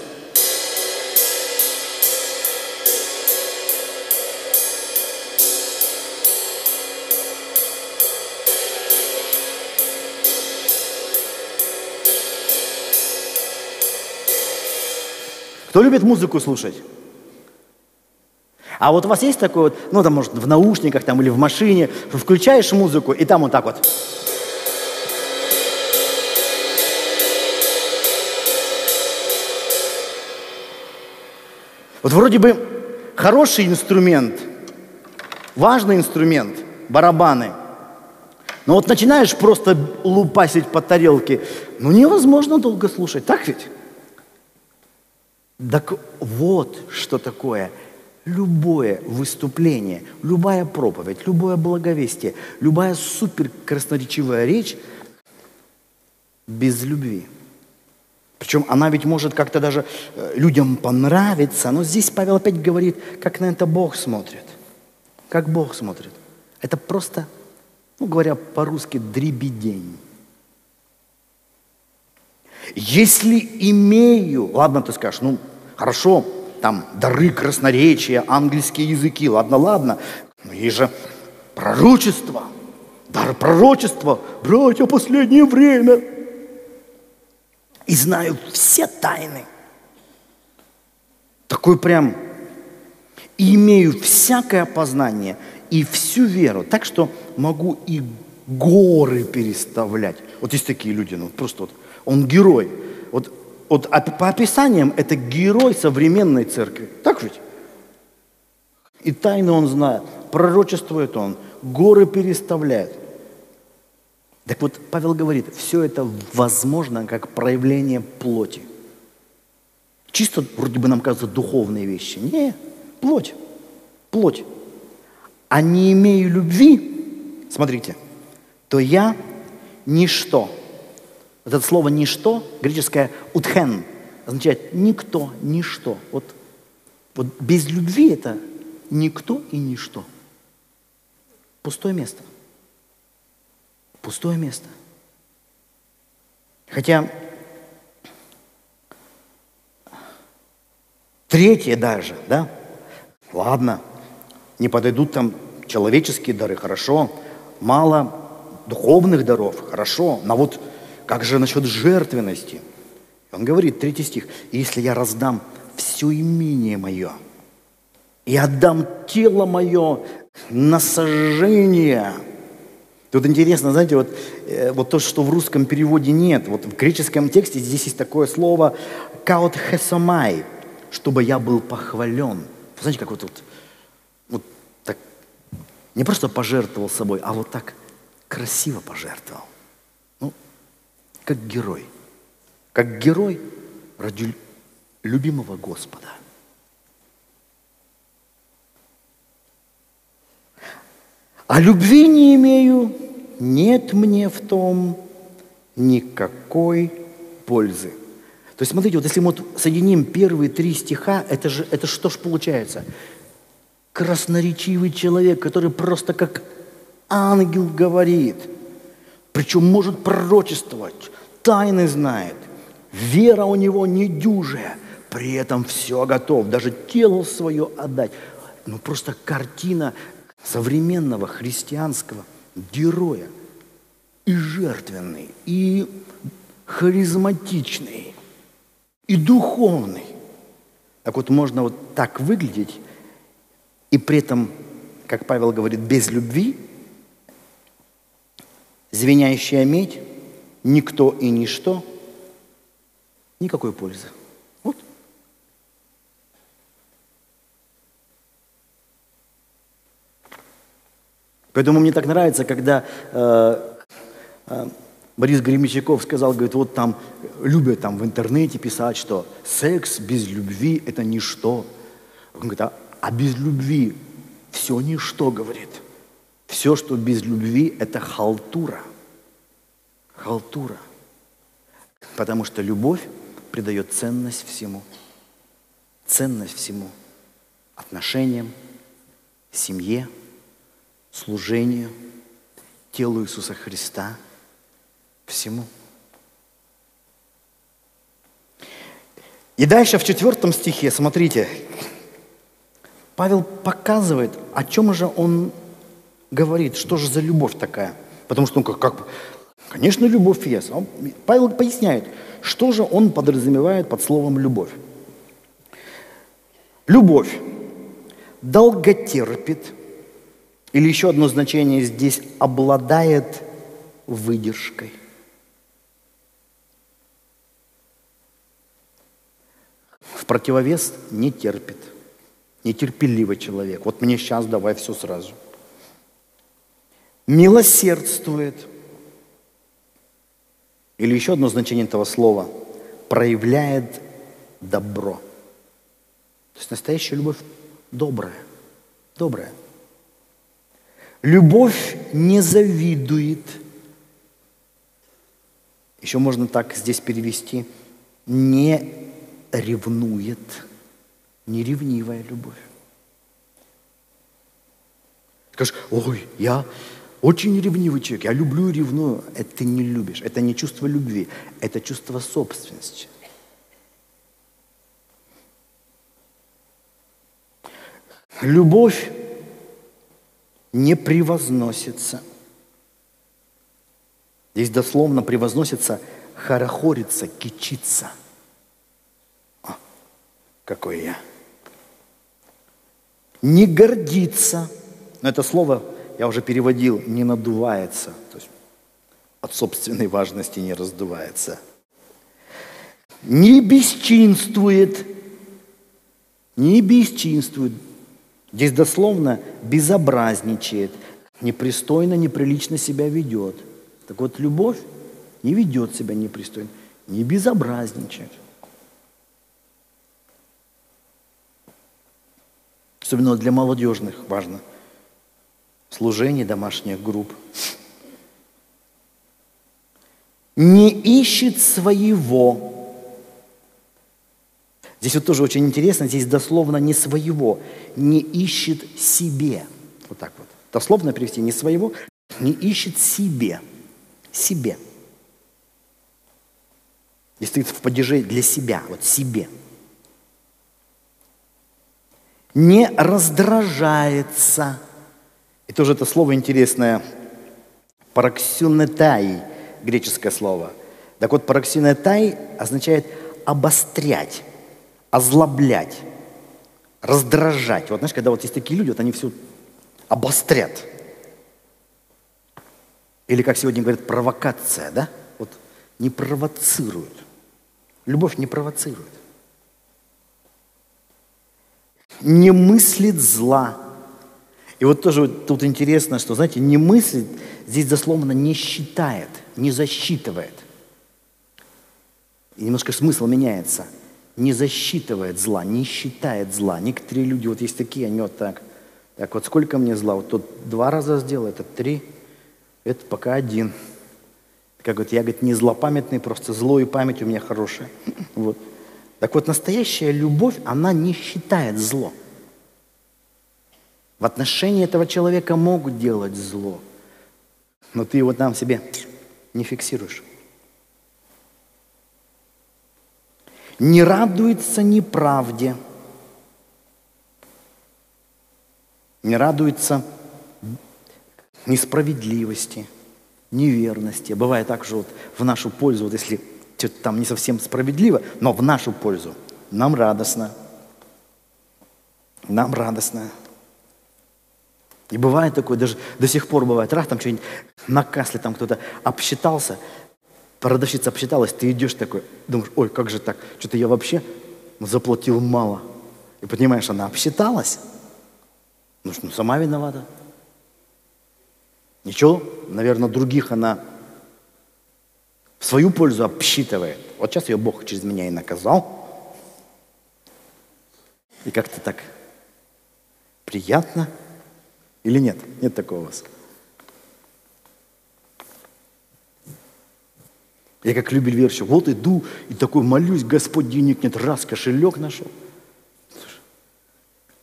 Кто любит музыку слушать? А вот у вас есть такое вот, ну, там, может, в наушниках там или в машине, включаешь музыку, и там вот так вот. Вот вроде бы хороший инструмент, важный инструмент, барабаны. Но вот начинаешь просто лупасить по тарелке, ну невозможно долго слушать, так ведь? Так вот что такое – любое выступление, любая проповедь, любое благовестие, любая супер красноречивая речь без любви. Причем она ведь может как-то даже э, людям понравиться, но здесь Павел опять говорит, как на это Бог смотрит. Как Бог смотрит. Это просто, ну говоря по-русски, дребедень. Если имею, ладно, ты скажешь, ну хорошо, там дары красноречия, английские языки, ладно, ладно, но есть же пророчество, дар пророчества, братья, последнее время. И знаю все тайны. Такой прям, и имею всякое познание и всю веру, так что могу и горы переставлять. Вот есть такие люди, ну просто вот, он герой. Вот вот по описаниям это герой современной церкви. Так ведь? И тайны он знает, пророчествует он, горы переставляет. Так вот, Павел говорит, все это возможно как проявление плоти. Чисто, вроде бы нам кажется, духовные вещи. Не, плоть, плоть. А не имею любви, смотрите, то я ничто. Вот это слово «ничто», греческое «утхен», означает «никто», «ничто». Вот, вот без любви это никто и ничто. Пустое место. Пустое место. Хотя третье даже, да, ладно, не подойдут там человеческие дары, хорошо, мало духовных даров, хорошо, но вот как же насчет жертвенности? Он говорит, третий стих, если я раздам все имение мое и отдам тело мое на сожжение – Тут интересно, знаете, вот, э, вот то, что в русском переводе нет. Вот в греческом тексте здесь есть такое слово «каот хесомай», чтобы я был похвален. Знаете, как вот, вот, вот так, не просто пожертвовал собой, а вот так красиво пожертвовал. Как герой. Как герой ради любимого Господа. А любви не имею, нет мне в том никакой пользы. То есть, смотрите, вот если мы вот соединим первые три стиха, это же это что ж получается? Красноречивый человек, который просто как ангел говорит, причем может пророчествовать, тайны знает, вера у него недюжая, при этом все готов, даже тело свое отдать. Ну просто картина современного христианского героя. И жертвенный, и харизматичный, и духовный. Так вот, можно вот так выглядеть, и при этом, как Павел говорит, без любви, звенящая медь, никто и ничто, никакой пользы. Поэтому мне так нравится, когда э, э, Борис Гремичаков сказал, говорит, вот там любят там в интернете писать, что секс без любви – это ничто. Он говорит, а, а без любви все ничто, говорит. Все, что без любви – это халтура. Халтура. Потому что любовь придает ценность всему. Ценность всему. Отношениям, семье – служению, телу Иисуса Христа, всему. И дальше в четвертом стихе, смотрите, Павел показывает, о чем же он говорит, что же за любовь такая. Потому что, ну, как, как конечно, любовь есть. Он, Павел поясняет, что же он подразумевает под словом «любовь». Любовь долготерпит, или еще одно значение здесь – обладает выдержкой. В противовес не терпит, нетерпеливый человек. Вот мне сейчас давай все сразу. Милосердствует. Или еще одно значение этого слова – проявляет добро. То есть настоящая любовь добрая, добрая. Любовь не завидует. Еще можно так здесь перевести. Не ревнует. Не ревнивая любовь. Скажешь, ой, я очень ревнивый человек, я люблю и ревную. Это ты не любишь. Это не чувство любви, это чувство собственности. Любовь не превозносится. Здесь дословно превозносится хорохорится, кичится. О, какой я. Не гордится. Но это слово я уже переводил, не надувается. То есть от собственной важности не раздувается. Не бесчинствует. Не бесчинствует. Здесь дословно безобразничает, непристойно, неприлично себя ведет. Так вот, любовь не ведет себя непристойно, не безобразничает. Особенно для молодежных важно. Служение домашних групп. не ищет своего. Здесь вот тоже очень интересно, здесь дословно не своего, не ищет себе. Вот так вот. Дословно перевести не своего, не ищет себе. Себе. И стоит в падеже для себя, вот себе. Не раздражается. И тоже это слово интересное. Параксюнетай, греческое слово. Так вот, параксюнетай означает обострять, озлоблять, раздражать. Вот знаешь, когда вот есть такие люди, вот они все обострят. Или, как сегодня говорят, провокация, да? Вот не провоцируют. Любовь не провоцирует. Не мыслит зла. И вот тоже вот тут интересно, что, знаете, не мыслит, здесь дословно не считает, не засчитывает. И немножко смысл меняется. Не засчитывает зла, не считает зла. Некоторые люди, вот есть такие, они вот так, так вот сколько мне зла, вот тот два раза сделал, это три, это пока один. Как говорит, я, говорит, не злопамятный, просто зло и память у меня хорошая. Вот. Так вот, настоящая любовь, она не считает зло. В отношении этого человека могут делать зло, но ты его там себе не фиксируешь. Не радуется неправде, не радуется несправедливости – неверности. Бывает так, что вот в нашу пользу, вот если что-то там не совсем справедливо, но в нашу пользу, нам радостно. Нам радостно. И бывает такое, даже до сих пор бывает, раз там что-нибудь на касле там кто-то обсчитался, продавщица обсчиталась, ты идешь такой, думаешь, ой, как же так, что-то я вообще заплатил мало. И понимаешь, она обсчиталась, ну что, ну, сама виновата. Ничего, наверное, других она в свою пользу обсчитывает. Вот сейчас ее Бог через меня и наказал. И как-то так приятно или нет? Нет такого у вас? Я как любил верующий, вот иду и такой молюсь, Господь, денег нет, раз кошелек нашел.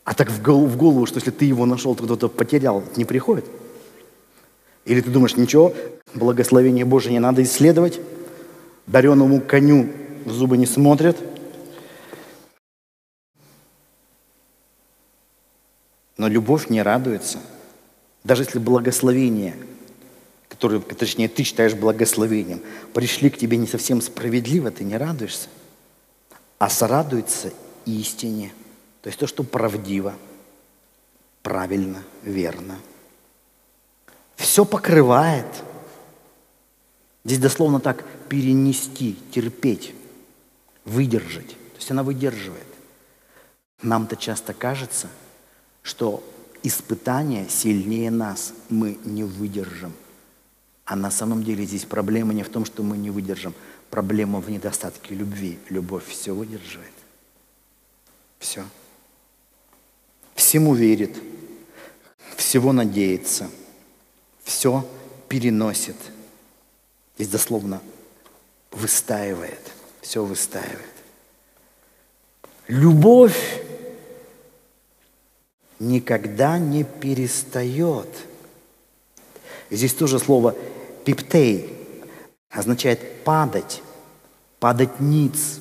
А так в голову, в голову, что если ты его нашел, то кто-то потерял, не приходит? Или ты думаешь, ничего, благословение Божие не надо исследовать, дареному коню в зубы не смотрят. Но любовь не радуется. Даже если благословение, которое, точнее, ты считаешь благословением, пришли к тебе не совсем справедливо, ты не радуешься, а сорадуется истине. То есть то, что правдиво, правильно, верно – все покрывает. Здесь дословно так перенести, терпеть, выдержать. То есть она выдерживает. Нам-то часто кажется, что испытание сильнее нас мы не выдержим. А на самом деле здесь проблема не в том, что мы не выдержим. Проблема в недостатке любви. Любовь все выдерживает. Все. Всему верит. Всего надеется – все переносит. Здесь дословно выстаивает, все выстаивает. Любовь никогда не перестает. здесь тоже слово пиптей означает падать, падать ниц,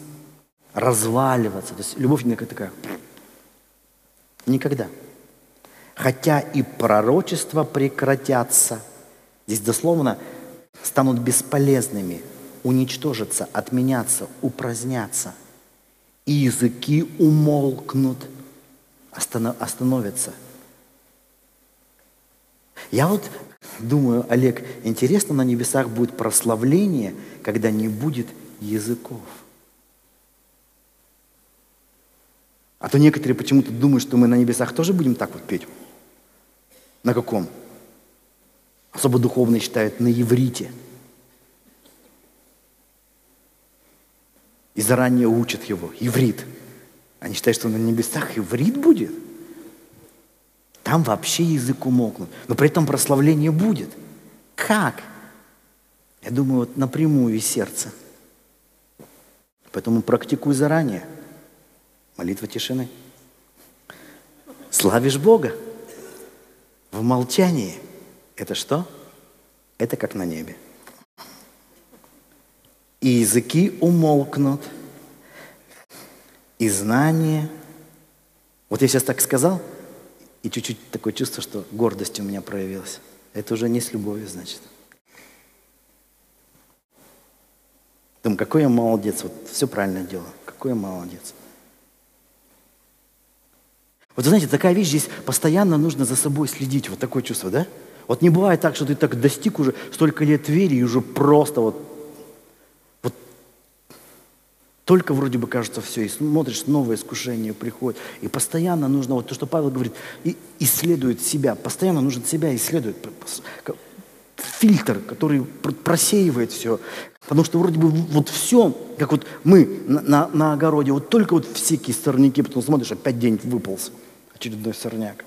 разваливаться. То есть любовь никогда такая. Никогда хотя и пророчества прекратятся. Здесь дословно станут бесполезными, уничтожатся, отменятся, упразднятся. И языки умолкнут, остановятся. Я вот думаю, Олег, интересно, на небесах будет прославление, когда не будет языков. А то некоторые почему-то думают, что мы на небесах тоже будем так вот петь. На каком? Особо духовные считают на иврите. И заранее учат его. Иврит. Они считают, что на небесах иврит будет. Там вообще язык умолкнут. Но при этом прославление будет. Как? Я думаю, вот напрямую из сердца. Поэтому практикуй заранее. Молитва тишины. Славишь Бога в молчании. Это что? Это как на небе. И языки умолкнут, и знание. Вот я сейчас так сказал, и чуть-чуть такое чувство, что гордость у меня проявилась. Это уже не с любовью, значит. Думаю, какой я молодец, вот все правильно делаю, какой я молодец. Вот знаете, такая вещь здесь постоянно нужно за собой следить, вот такое чувство, да? Вот не бывает так, что ты так достиг уже столько лет веры и уже просто вот только вроде бы кажется все, и смотришь, новое искушение приходит. И постоянно нужно, вот то, что Павел говорит, и исследует себя, постоянно нужно себя исследовать. Фильтр, который просеивает все. Потому что вроде бы вот все, как вот мы на, на, на огороде, вот только вот всякие сорняки, потом смотришь, опять день выполз очередной сорняк.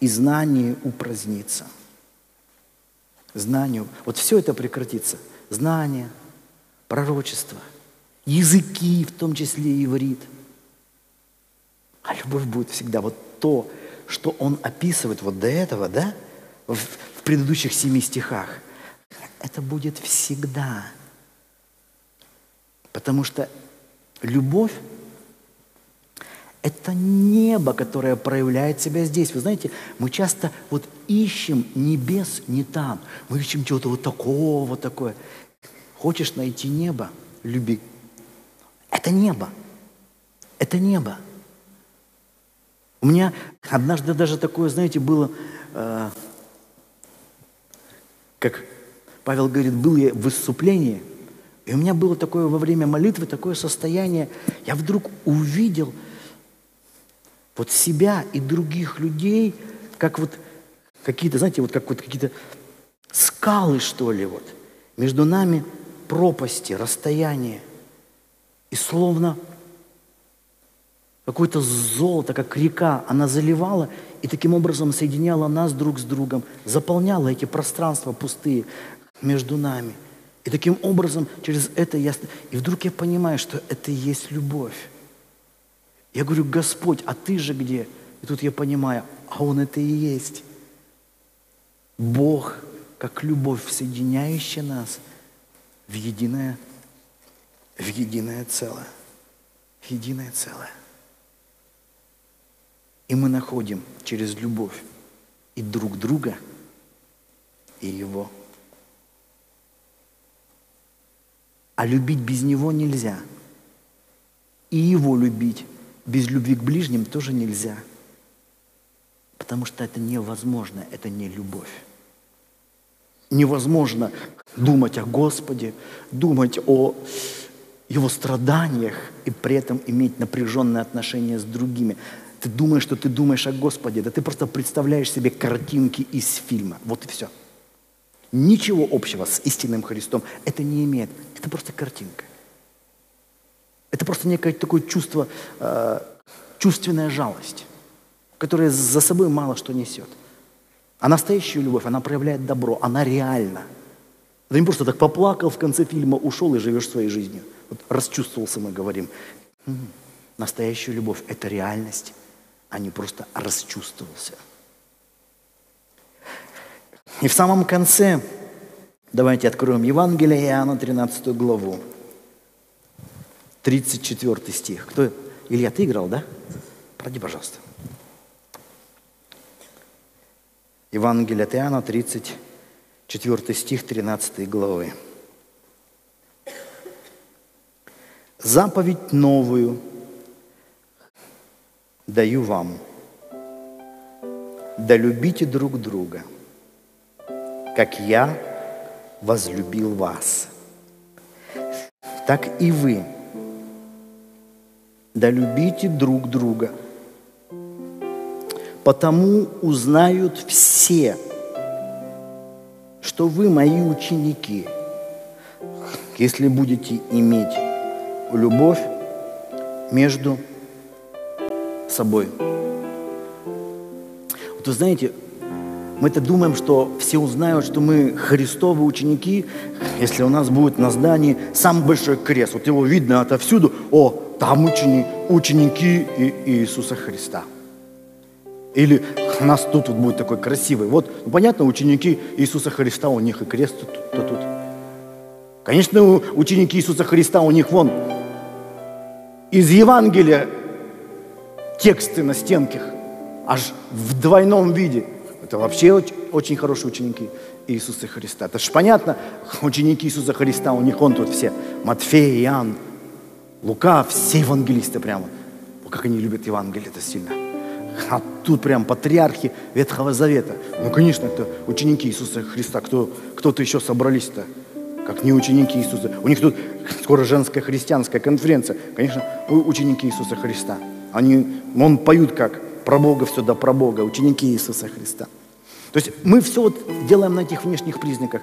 И знание упразднится. Знание. Вот все это прекратится. Знание, пророчество, языки, в том числе иврит. А любовь будет всегда вот то, что он описывает вот до этого, да, в, в предыдущих семи стихах. Это будет всегда. Потому что любовь это небо, которое проявляет себя здесь. Вы знаете, мы часто вот ищем небес не там. Мы ищем чего-то вот такого, вот такое. Хочешь найти небо? Люби. Это небо. Это небо. У меня однажды даже такое, знаете, было, э, как Павел говорит, был я в выступлении, и у меня было такое во время молитвы, такое состояние, я вдруг увидел – вот себя и других людей, как вот какие-то, знаете, вот как вот какие-то скалы, что ли, вот. Между нами пропасти, расстояние. И словно какое-то золото, как река, она заливала и таким образом соединяла нас друг с другом, заполняла эти пространства пустые между нами. И таким образом через это я... И вдруг я понимаю, что это и есть любовь. Я говорю, Господь, а ты же где? И тут я понимаю, а Он это и есть. Бог, как любовь, соединяющая нас в единое, в единое целое. В единое целое. И мы находим через любовь и друг друга, и Его. А любить без Него нельзя. И Его любить без любви к ближним тоже нельзя. Потому что это невозможно, это не любовь. Невозможно думать о Господе, думать о Его страданиях и при этом иметь напряженные отношения с другими. Ты думаешь, что ты думаешь о Господе, да ты просто представляешь себе картинки из фильма. Вот и все. Ничего общего с истинным Христом это не имеет. Это просто картинка. Это просто некое такое чувство, э, чувственная жалость, которая за собой мало что несет. А настоящая любовь, она проявляет добро, она реальна. Это не просто так поплакал в конце фильма, ушел и живешь своей жизнью. Вот расчувствовался, мы говорим. Настоящая любовь – это реальность, а не просто расчувствовался. И в самом конце, давайте откроем Евангелие Иоанна, 13 главу. 34 стих. Кто? Илья, ты играл, да? Пройди, пожалуйста. Евангелие от Иоанна, 34 стих 13 главы. Заповедь новую даю вам. Да любите друг друга, как я возлюбил вас. Так и вы – да любите друг друга. Потому узнают все, что вы мои ученики, если будете иметь любовь между собой. Вот вы знаете, Мы-то думаем, что все узнают, что мы Христовы ученики, если у нас будет на здании самый большой крест. Вот его видно отовсюду. О, там учени, ученики Иисуса Христа. Или у нас тут вот будет такой красивый. Вот, ну, понятно, ученики Иисуса Христа, у них и крест тут, то тут. Конечно, ученики Иисуса Христа, у них вон из Евангелия тексты на стенках, аж в двойном виде. Это вообще очень, хорошие ученики Иисуса Христа. Это же понятно, ученики Иисуса Христа, у них он тут все. Матфей, Иоанн, Лука, все евангелисты прямо. Как они любят Евангелие, это сильно. А тут прям патриархи Ветхого Завета. Ну, конечно, это ученики Иисуса Христа. Кто, кто-то еще собрались-то, как не ученики Иисуса. У них тут скоро женская христианская конференция. Конечно, ученики Иисуса Христа. Они, он поют как про Бога все да про Бога, ученики Иисуса Христа. То есть мы все вот делаем на этих внешних признаках.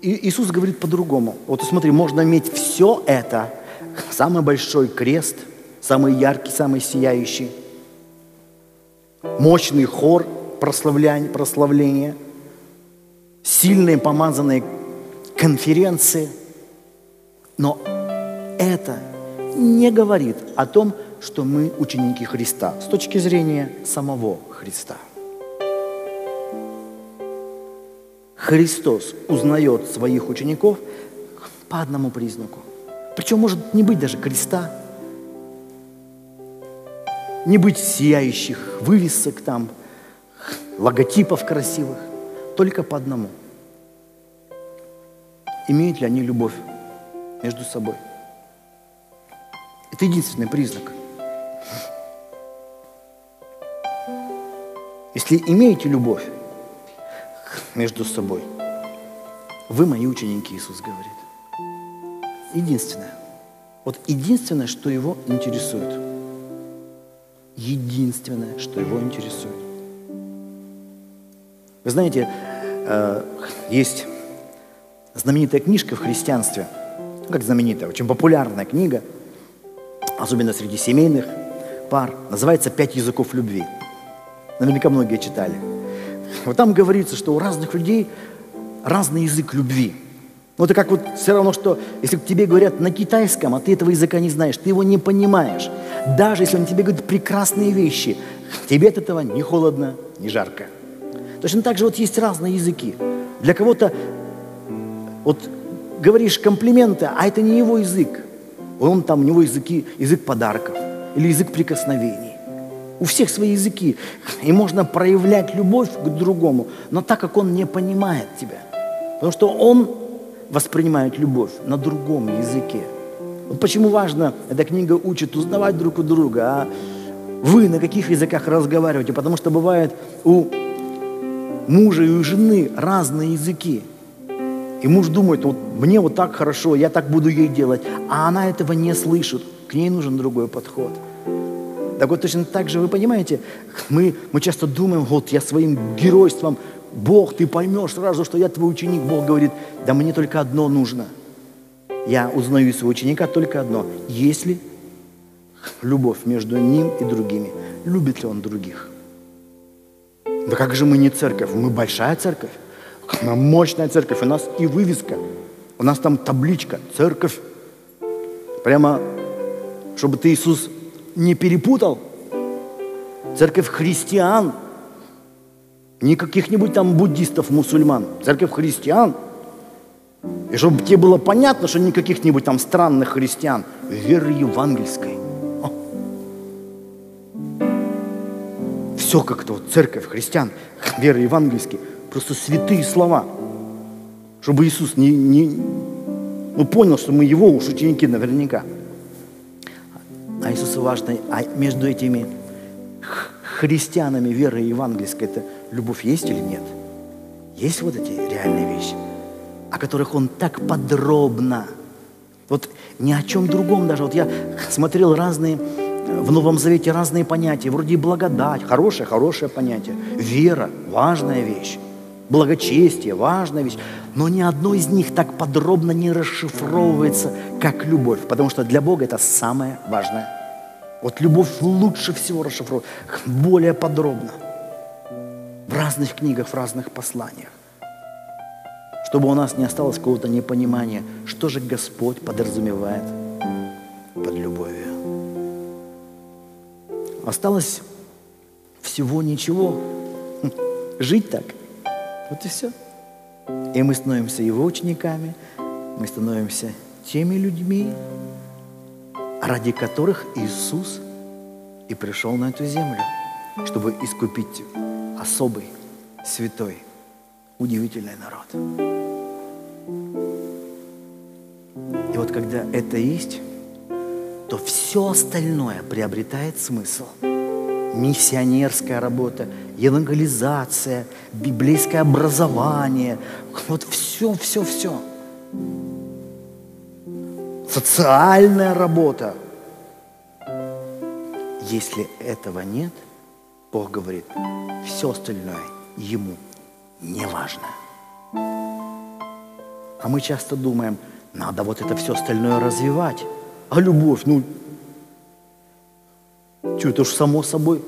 И Иисус говорит по-другому. Вот смотри, можно иметь все это, самый большой крест, самый яркий, самый сияющий, мощный хор прославления, прославления сильные помазанные конференции. Но это не говорит о том, что мы ученики Христа с точки зрения самого Христа. Христос узнает своих учеников по одному признаку. Причем может не быть даже креста, не быть сияющих вывесок там, логотипов красивых, только по одному. Имеют ли они любовь между собой? Это единственный признак. Если имеете любовь между собой, вы мои ученики, Иисус говорит. Единственное. Вот единственное, что его интересует. Единственное, что его интересует. Вы знаете, э, есть знаменитая книжка в христианстве, ну, как знаменитая, очень популярная книга, особенно среди семейных пар, называется «Пять языков любви». Наверняка многие читали. Вот там говорится, что у разных людей разный язык любви. Ну, это как вот все равно, что если к тебе говорят на китайском, а ты этого языка не знаешь, ты его не понимаешь. Даже если он тебе говорит прекрасные вещи, тебе от этого не холодно, не жарко. Точно так же вот есть разные языки. Для кого-то вот говоришь комплименты, а это не его язык. Он там, у него языки, язык подарков или язык прикосновений. У всех свои языки. И можно проявлять любовь к другому, но так как он не понимает тебя. Потому что он воспринимает любовь на другом языке. Вот почему важно, эта книга учит узнавать друг у друга, а вы на каких языках разговариваете, потому что бывает у мужа и у жены разные языки. И муж думает, вот мне вот так хорошо, я так буду ей делать, а она этого не слышит. К ней нужен другой подход. Так вот точно так же, вы понимаете, мы, мы часто думаем, вот я своим геройством, Бог, ты поймешь сразу, что я твой ученик. Бог говорит, да мне только одно нужно. Я узнаю своего ученика только одно. Если любовь между ним и другими, любит ли он других? Да как же мы не церковь? Мы большая церковь. Мы мощная церковь. У нас и вывеска. У нас там табличка. Церковь. Прямо, чтобы ты, Иисус, не перепутал. Церковь христиан, не каких-нибудь там буддистов, мусульман. Церковь христиан. И чтобы тебе было понятно, что не каких-нибудь там странных христиан, веры евангельской. Все как-то вот церковь христиан, веры евангельской. Просто святые слова. Чтобы Иисус не, не, ну, понял, что мы его уж ученики наверняка а Иисусу важно, а между этими христианами веры евангельской, это любовь есть или нет? Есть вот эти реальные вещи, о которых он так подробно, вот ни о чем другом даже. Вот я смотрел разные, в Новом Завете разные понятия, вроде благодать, хорошее, хорошее понятие, вера, важная вещь, благочестие, важная вещь, но ни одно из них так подробно не расшифровывается, как любовь, потому что для Бога это самое важное вот любовь лучше всего расшифровывает, более подробно. В разных книгах, в разных посланиях. Чтобы у нас не осталось какого-то непонимания, что же Господь подразумевает под любовью. Осталось всего ничего. Жить так. Вот и все. И мы становимся Его учениками, мы становимся теми людьми, ради которых Иисус и пришел на эту землю, чтобы искупить особый, святой, удивительный народ. И вот когда это есть, то все остальное приобретает смысл. Миссионерская работа, евангелизация, библейское образование, вот все, все, все. Социальная работа. Если этого нет, Бог говорит, все остальное ему не важно. А мы часто думаем, надо вот это все остальное развивать. А любовь, ну, что, это уж само собой?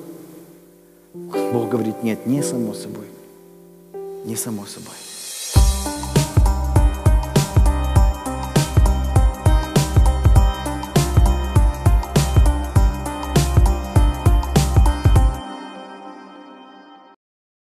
Бог говорит, нет, не само собой. Не само собой.